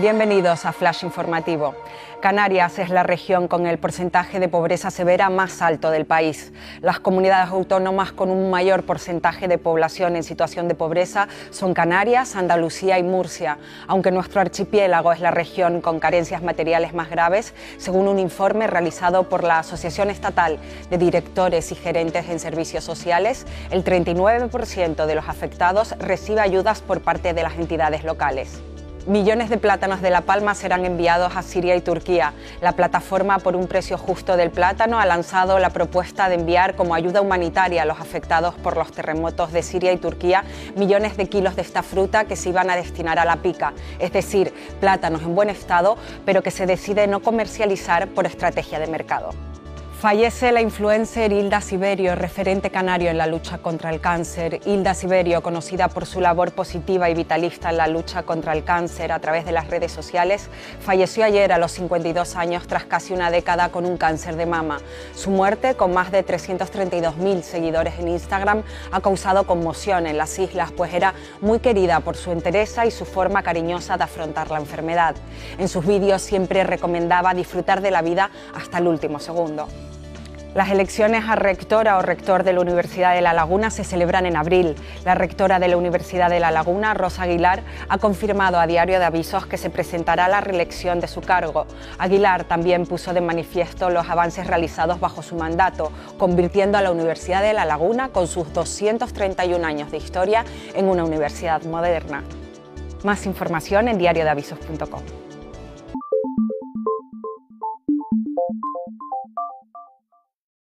Bienvenidos a Flash Informativo. Canarias es la región con el porcentaje de pobreza severa más alto del país. Las comunidades autónomas con un mayor porcentaje de población en situación de pobreza son Canarias, Andalucía y Murcia, aunque nuestro archipiélago es la región con carencias materiales más graves, según un informe realizado por la Asociación Estatal de Directores y Gerentes en Servicios Sociales, el 39% de los afectados recibe ayudas por parte de las entidades locales. Millones de plátanos de La Palma serán enviados a Siria y Turquía. La plataforma por un precio justo del plátano ha lanzado la propuesta de enviar como ayuda humanitaria a los afectados por los terremotos de Siria y Turquía millones de kilos de esta fruta que se iban a destinar a la pica, es decir, plátanos en buen estado, pero que se decide no comercializar por estrategia de mercado. Fallece la influencer Hilda Siberio, referente canario en la lucha contra el cáncer. Hilda Siberio, conocida por su labor positiva y vitalista en la lucha contra el cáncer a través de las redes sociales, falleció ayer a los 52 años tras casi una década con un cáncer de mama. Su muerte, con más de 332.000 seguidores en Instagram, ha causado conmoción en las islas, pues era muy querida por su entereza y su forma cariñosa de afrontar la enfermedad. En sus vídeos siempre recomendaba disfrutar de la vida hasta el último segundo. Las elecciones a rectora o rector de la Universidad de La Laguna se celebran en abril. La rectora de la Universidad de La Laguna, Rosa Aguilar, ha confirmado a Diario de Avisos que se presentará la reelección de su cargo. Aguilar también puso de manifiesto los avances realizados bajo su mandato, convirtiendo a la Universidad de La Laguna, con sus 231 años de historia, en una universidad moderna. Más información en diariodeavisos.com.